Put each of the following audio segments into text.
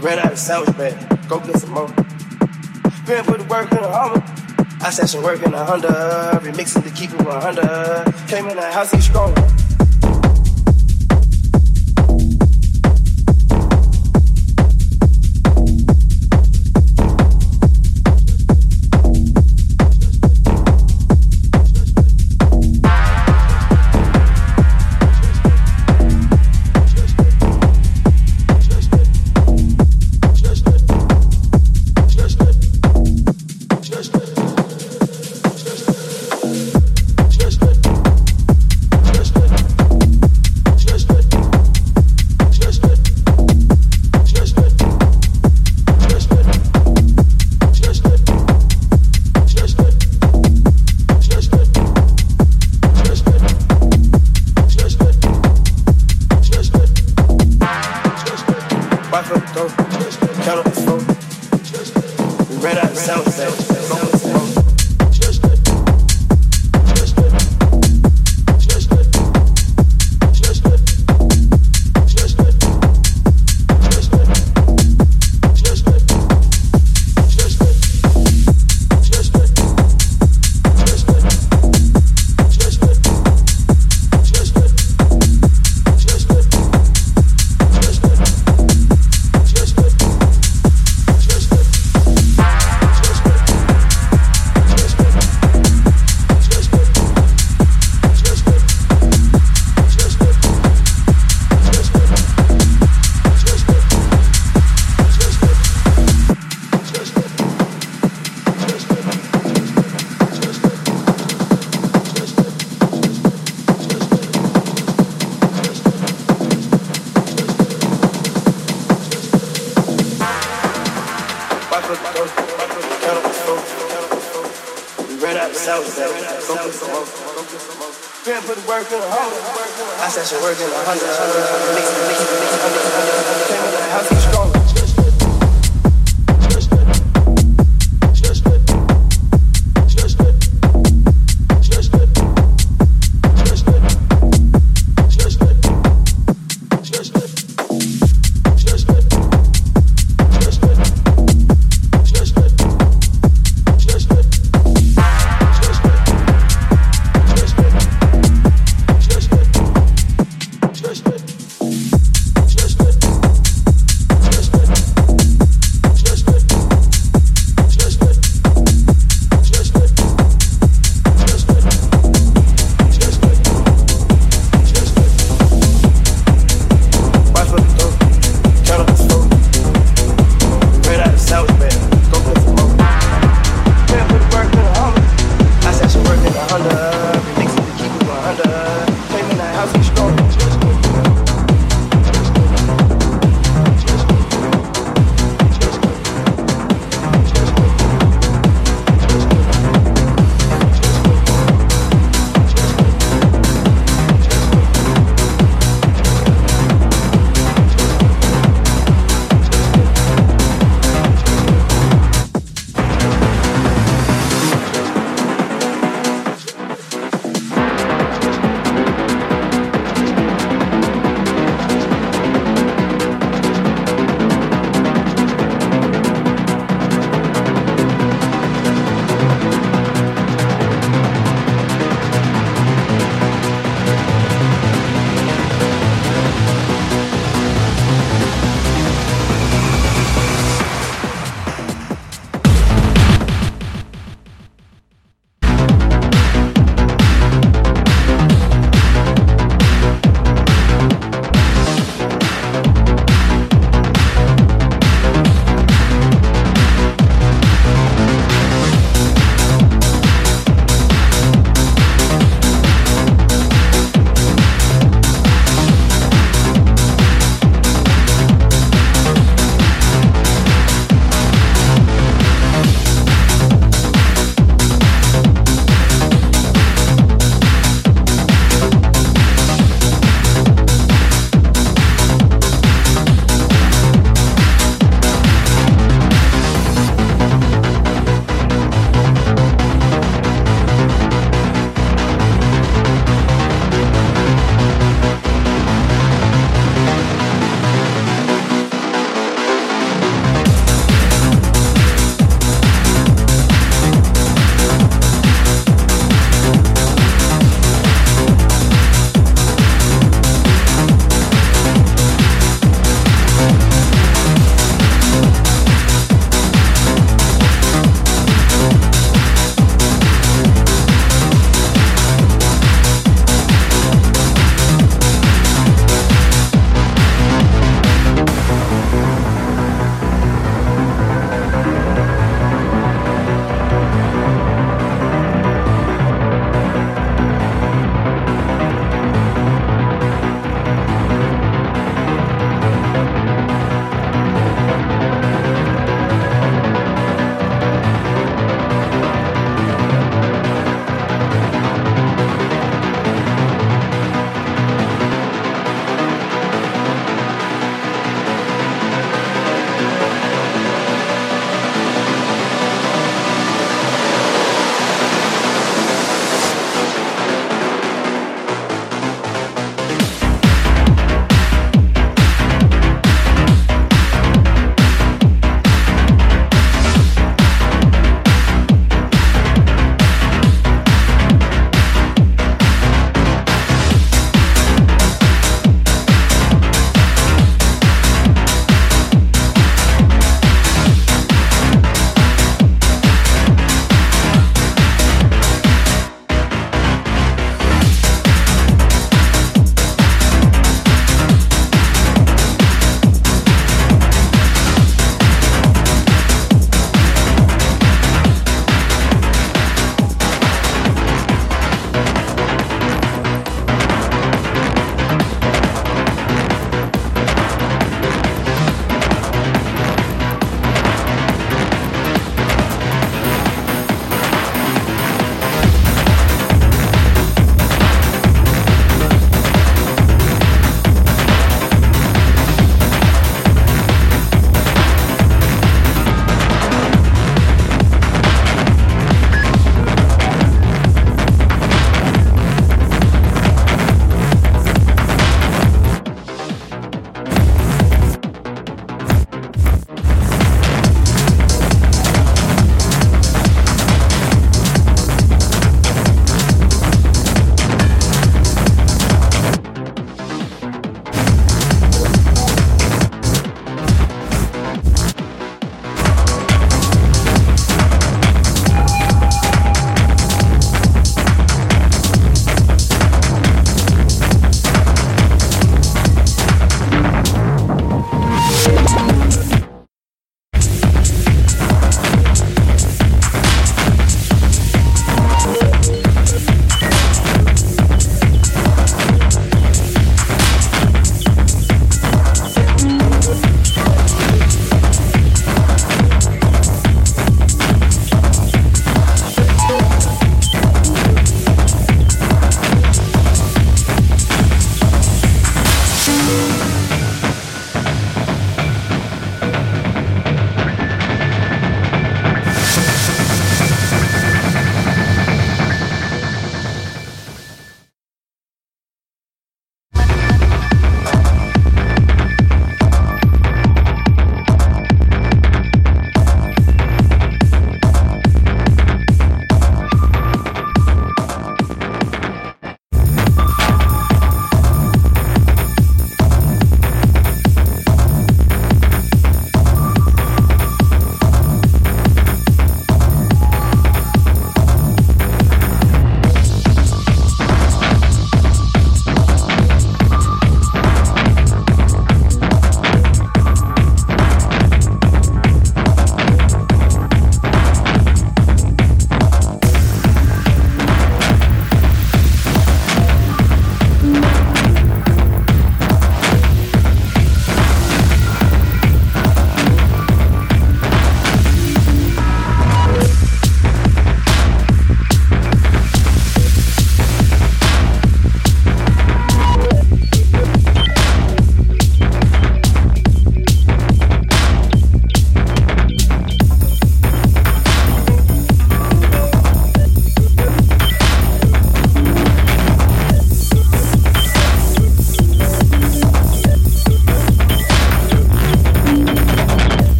ran out of sandwich bag. Go get some more. Been put the work in a Hummer. I some work in the Honda. Remixing to keep it 100. Came in the house, he strong.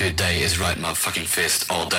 Today day is right. my fucking fist all day.